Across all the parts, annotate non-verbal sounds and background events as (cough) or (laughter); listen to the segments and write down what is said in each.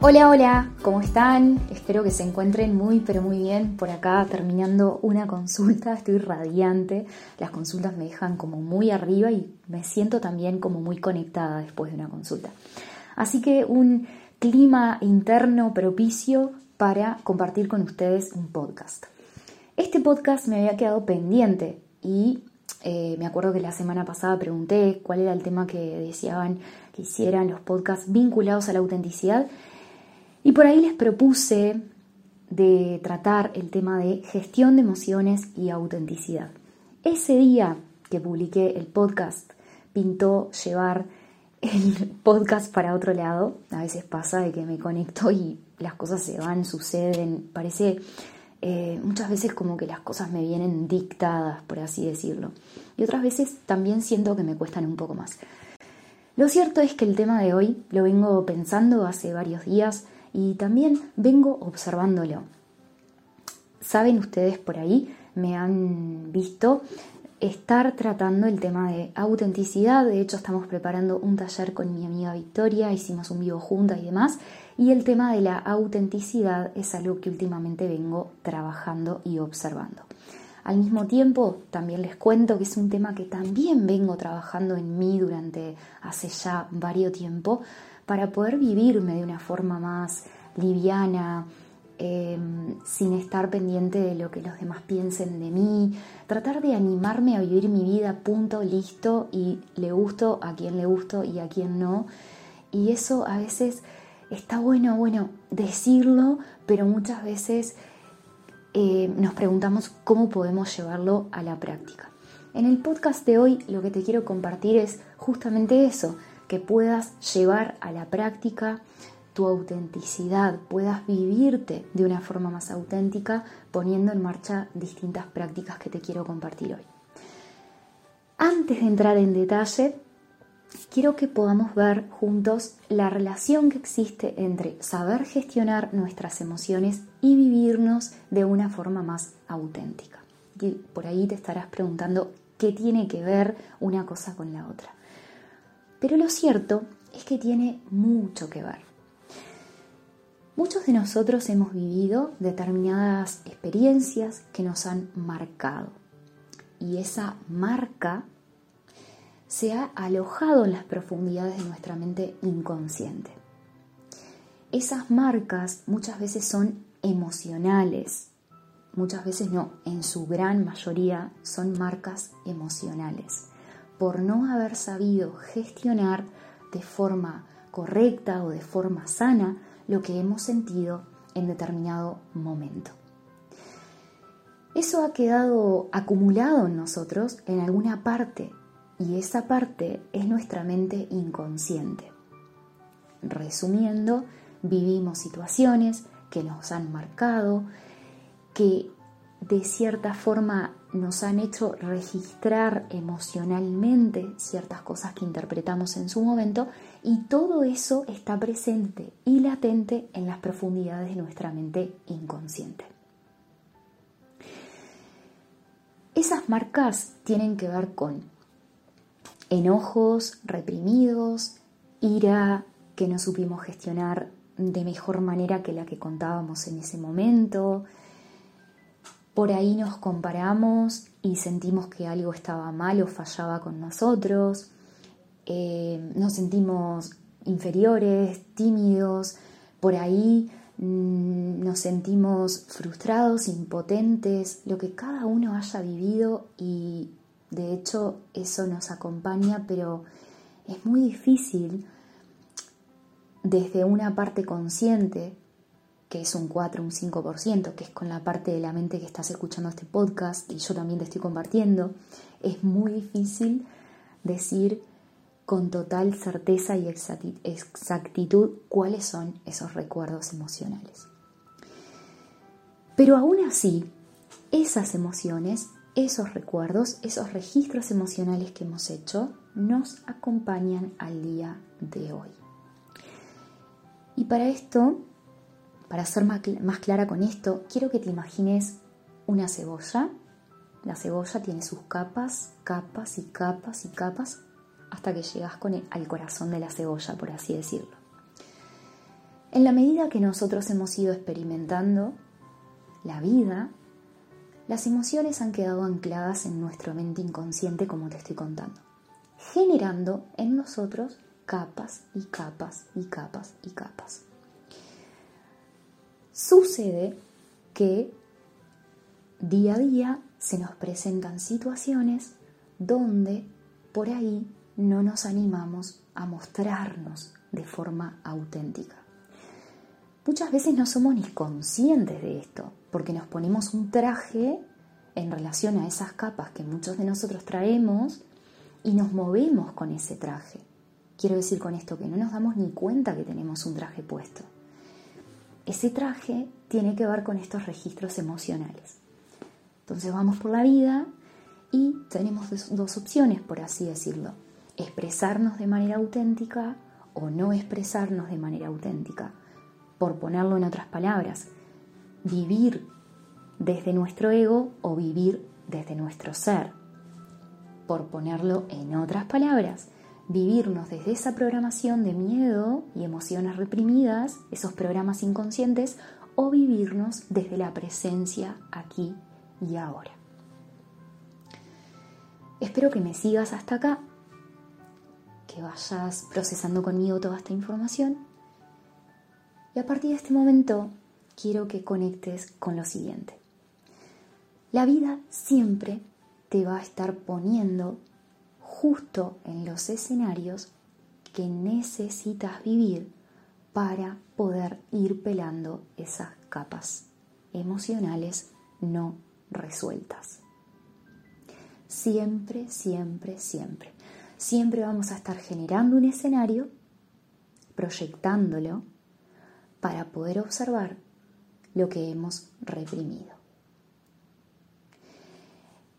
Hola, hola, ¿cómo están? Espero que se encuentren muy, pero muy bien. Por acá terminando una consulta, estoy radiante. Las consultas me dejan como muy arriba y me siento también como muy conectada después de una consulta. Así que un clima interno propicio para compartir con ustedes un podcast. Este podcast me había quedado pendiente y eh, me acuerdo que la semana pasada pregunté cuál era el tema que deseaban que hicieran los podcasts vinculados a la autenticidad y por ahí les propuse de tratar el tema de gestión de emociones y autenticidad. Ese día que publiqué el podcast pintó llevar el (laughs) podcast para otro lado. A veces pasa de que me conecto y las cosas se van, suceden. Parece eh, muchas veces como que las cosas me vienen dictadas, por así decirlo. Y otras veces también siento que me cuestan un poco más. Lo cierto es que el tema de hoy lo vengo pensando hace varios días y también vengo observándolo. Saben ustedes por ahí, me han visto estar tratando el tema de autenticidad. De hecho, estamos preparando un taller con mi amiga Victoria, hicimos un vivo juntas y demás. Y el tema de la autenticidad es algo que últimamente vengo trabajando y observando. Al mismo tiempo, también les cuento que es un tema que también vengo trabajando en mí durante hace ya varios tiempo para poder vivirme de una forma más liviana, Em, sin estar pendiente de lo que los demás piensen de mí, tratar de animarme a vivir mi vida, punto, listo, y le gusto a quien le gusto y a quien no. Y eso a veces está bueno, bueno, decirlo, pero muchas veces eh, nos preguntamos cómo podemos llevarlo a la práctica. En el podcast de hoy lo que te quiero compartir es justamente eso, que puedas llevar a la práctica tu autenticidad, puedas vivirte de una forma más auténtica poniendo en marcha distintas prácticas que te quiero compartir hoy. Antes de entrar en detalle, quiero que podamos ver juntos la relación que existe entre saber gestionar nuestras emociones y vivirnos de una forma más auténtica. Y por ahí te estarás preguntando qué tiene que ver una cosa con la otra. Pero lo cierto es que tiene mucho que ver. Muchos de nosotros hemos vivido determinadas experiencias que nos han marcado y esa marca se ha alojado en las profundidades de nuestra mente inconsciente. Esas marcas muchas veces son emocionales, muchas veces no, en su gran mayoría son marcas emocionales, por no haber sabido gestionar de forma correcta o de forma sana lo que hemos sentido en determinado momento. Eso ha quedado acumulado en nosotros en alguna parte y esa parte es nuestra mente inconsciente. Resumiendo, vivimos situaciones que nos han marcado, que de cierta forma nos han hecho registrar emocionalmente ciertas cosas que interpretamos en su momento y todo eso está presente y latente en las profundidades de nuestra mente inconsciente. Esas marcas tienen que ver con enojos reprimidos, ira que no supimos gestionar de mejor manera que la que contábamos en ese momento, por ahí nos comparamos y sentimos que algo estaba mal o fallaba con nosotros. Eh, nos sentimos inferiores, tímidos. Por ahí mm, nos sentimos frustrados, impotentes, lo que cada uno haya vivido y de hecho eso nos acompaña, pero es muy difícil desde una parte consciente que es un 4, un 5%, que es con la parte de la mente que estás escuchando este podcast y yo también te estoy compartiendo, es muy difícil decir con total certeza y exactitud cuáles son esos recuerdos emocionales. Pero aún así, esas emociones, esos recuerdos, esos registros emocionales que hemos hecho, nos acompañan al día de hoy. Y para esto para ser más clara con esto, quiero que te imagines una cebolla. La cebolla tiene sus capas, capas y capas y capas hasta que llegas con al corazón de la cebolla, por así decirlo. En la medida que nosotros hemos ido experimentando la vida, las emociones han quedado ancladas en nuestra mente inconsciente como te estoy contando, generando en nosotros capas y capas y capas y capas. Sucede que día a día se nos presentan situaciones donde por ahí no nos animamos a mostrarnos de forma auténtica. Muchas veces no somos ni conscientes de esto, porque nos ponemos un traje en relación a esas capas que muchos de nosotros traemos y nos movemos con ese traje. Quiero decir con esto que no nos damos ni cuenta que tenemos un traje puesto. Ese traje tiene que ver con estos registros emocionales. Entonces vamos por la vida y tenemos dos opciones, por así decirlo. Expresarnos de manera auténtica o no expresarnos de manera auténtica por ponerlo en otras palabras, vivir desde nuestro ego o vivir desde nuestro ser. Por ponerlo en otras palabras, vivirnos desde esa programación de miedo y emociones reprimidas, esos programas inconscientes, o vivirnos desde la presencia aquí y ahora. Espero que me sigas hasta acá, que vayas procesando conmigo toda esta información y a partir de este momento quiero que conectes con lo siguiente. La vida siempre te va a estar poniendo justo en los escenarios que necesitas vivir para poder ir pelando esas capas emocionales no resueltas. Siempre, siempre, siempre. Siempre vamos a estar generando un escenario, proyectándolo para poder observar lo que hemos reprimido.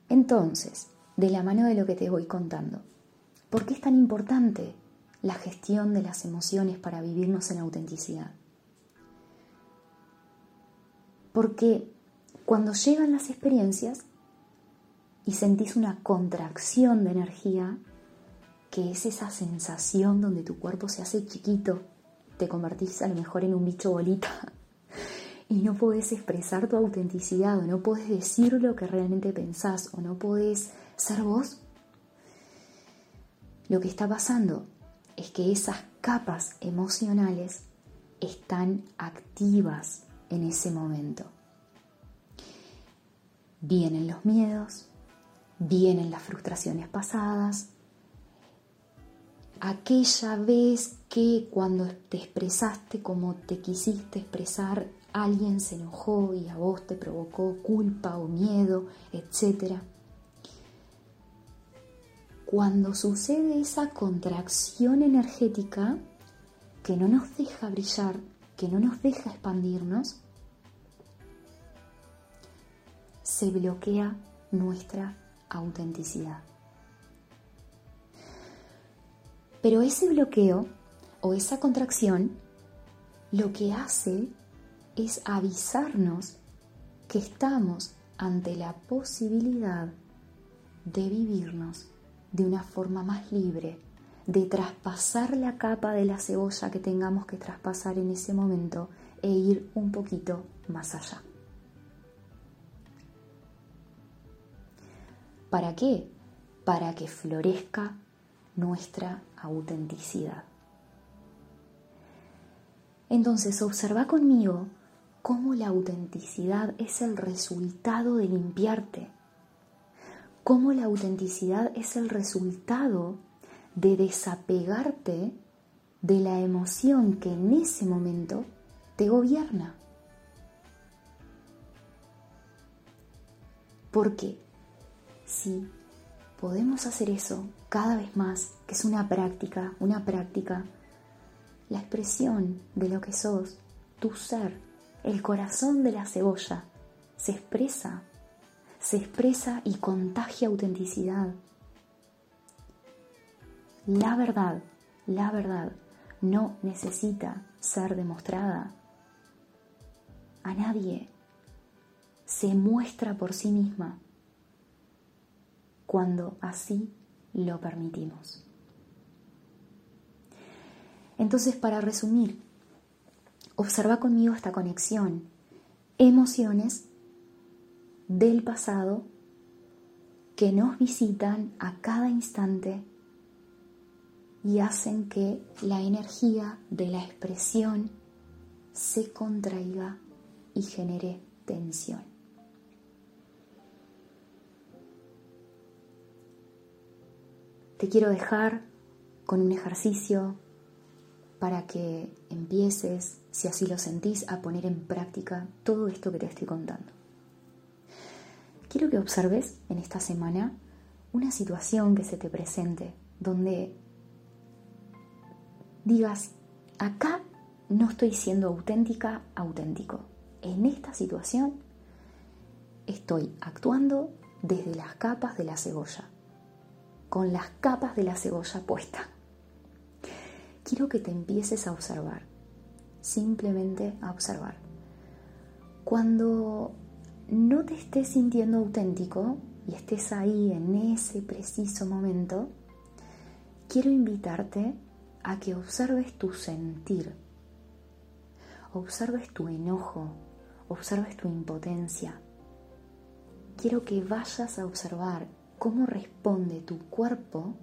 Entonces, de la mano de lo que te voy contando, ¿por qué es tan importante la gestión de las emociones para vivirnos en autenticidad? Porque cuando llegan las experiencias y sentís una contracción de energía, que es esa sensación donde tu cuerpo se hace chiquito te convertís a lo mejor en un bicho bolita (laughs) y no podés expresar tu autenticidad o no podés decir lo que realmente pensás o no podés ser vos, lo que está pasando es que esas capas emocionales están activas en ese momento. Vienen los miedos, vienen las frustraciones pasadas, aquella vez que cuando te expresaste como te quisiste expresar, alguien se enojó y a vos te provocó culpa o miedo, etc. Cuando sucede esa contracción energética que no nos deja brillar, que no nos deja expandirnos, se bloquea nuestra autenticidad. Pero ese bloqueo o esa contracción lo que hace es avisarnos que estamos ante la posibilidad de vivirnos de una forma más libre, de traspasar la capa de la cebolla que tengamos que traspasar en ese momento e ir un poquito más allá. ¿Para qué? Para que florezca nuestra autenticidad. Entonces observa conmigo cómo la autenticidad es el resultado de limpiarte, cómo la autenticidad es el resultado de desapegarte de la emoción que en ese momento te gobierna. Porque si podemos hacer eso cada vez más, que es una práctica, una práctica, la expresión de lo que sos, tu ser, el corazón de la cebolla, se expresa, se expresa y contagia autenticidad. La verdad, la verdad no necesita ser demostrada a nadie. Se muestra por sí misma cuando así lo permitimos. Entonces, para resumir, Observa conmigo esta conexión. Emociones del pasado que nos visitan a cada instante y hacen que la energía de la expresión se contraiga y genere tensión. Te quiero dejar con un ejercicio para que empieces, si así lo sentís, a poner en práctica todo esto que te estoy contando. Quiero que observes en esta semana una situación que se te presente donde digas, acá no estoy siendo auténtica, auténtico. En esta situación estoy actuando desde las capas de la cebolla, con las capas de la cebolla puesta. Quiero que te empieces a observar, simplemente a observar. Cuando no te estés sintiendo auténtico y estés ahí en ese preciso momento, quiero invitarte a que observes tu sentir, observes tu enojo, observes tu impotencia. Quiero que vayas a observar cómo responde tu cuerpo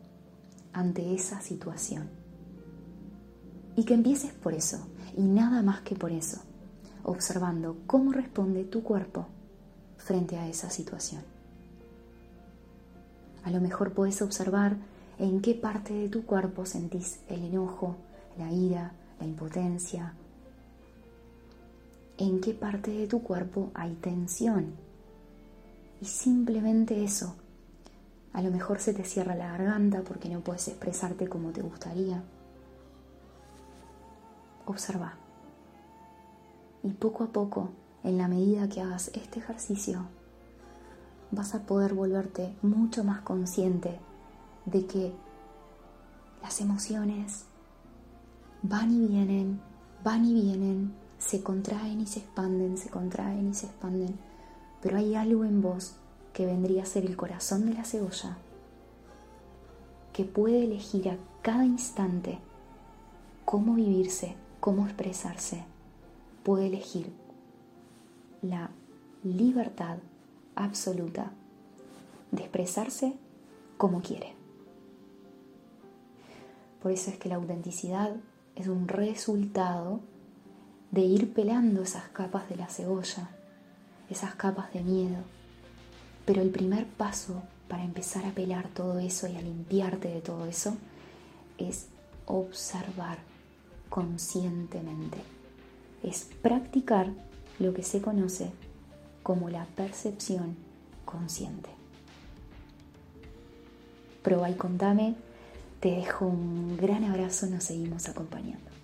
ante esa situación. Y que empieces por eso, y nada más que por eso, observando cómo responde tu cuerpo frente a esa situación. A lo mejor puedes observar en qué parte de tu cuerpo sentís el enojo, la ira, la impotencia. En qué parte de tu cuerpo hay tensión. Y simplemente eso. A lo mejor se te cierra la garganta porque no puedes expresarte como te gustaría. Observa. Y poco a poco, en la medida que hagas este ejercicio, vas a poder volverte mucho más consciente de que las emociones van y vienen, van y vienen, se contraen y se expanden, se contraen y se expanden, pero hay algo en vos que vendría a ser el corazón de la cebolla, que puede elegir a cada instante cómo vivirse, cómo expresarse, puede elegir la libertad absoluta de expresarse como quiere. Por eso es que la autenticidad es un resultado de ir pelando esas capas de la cebolla, esas capas de miedo. Pero el primer paso para empezar a pelar todo eso y a limpiarte de todo eso es observar conscientemente. Es practicar lo que se conoce como la percepción consciente. Proba y contame te dejo un gran abrazo, nos seguimos acompañando.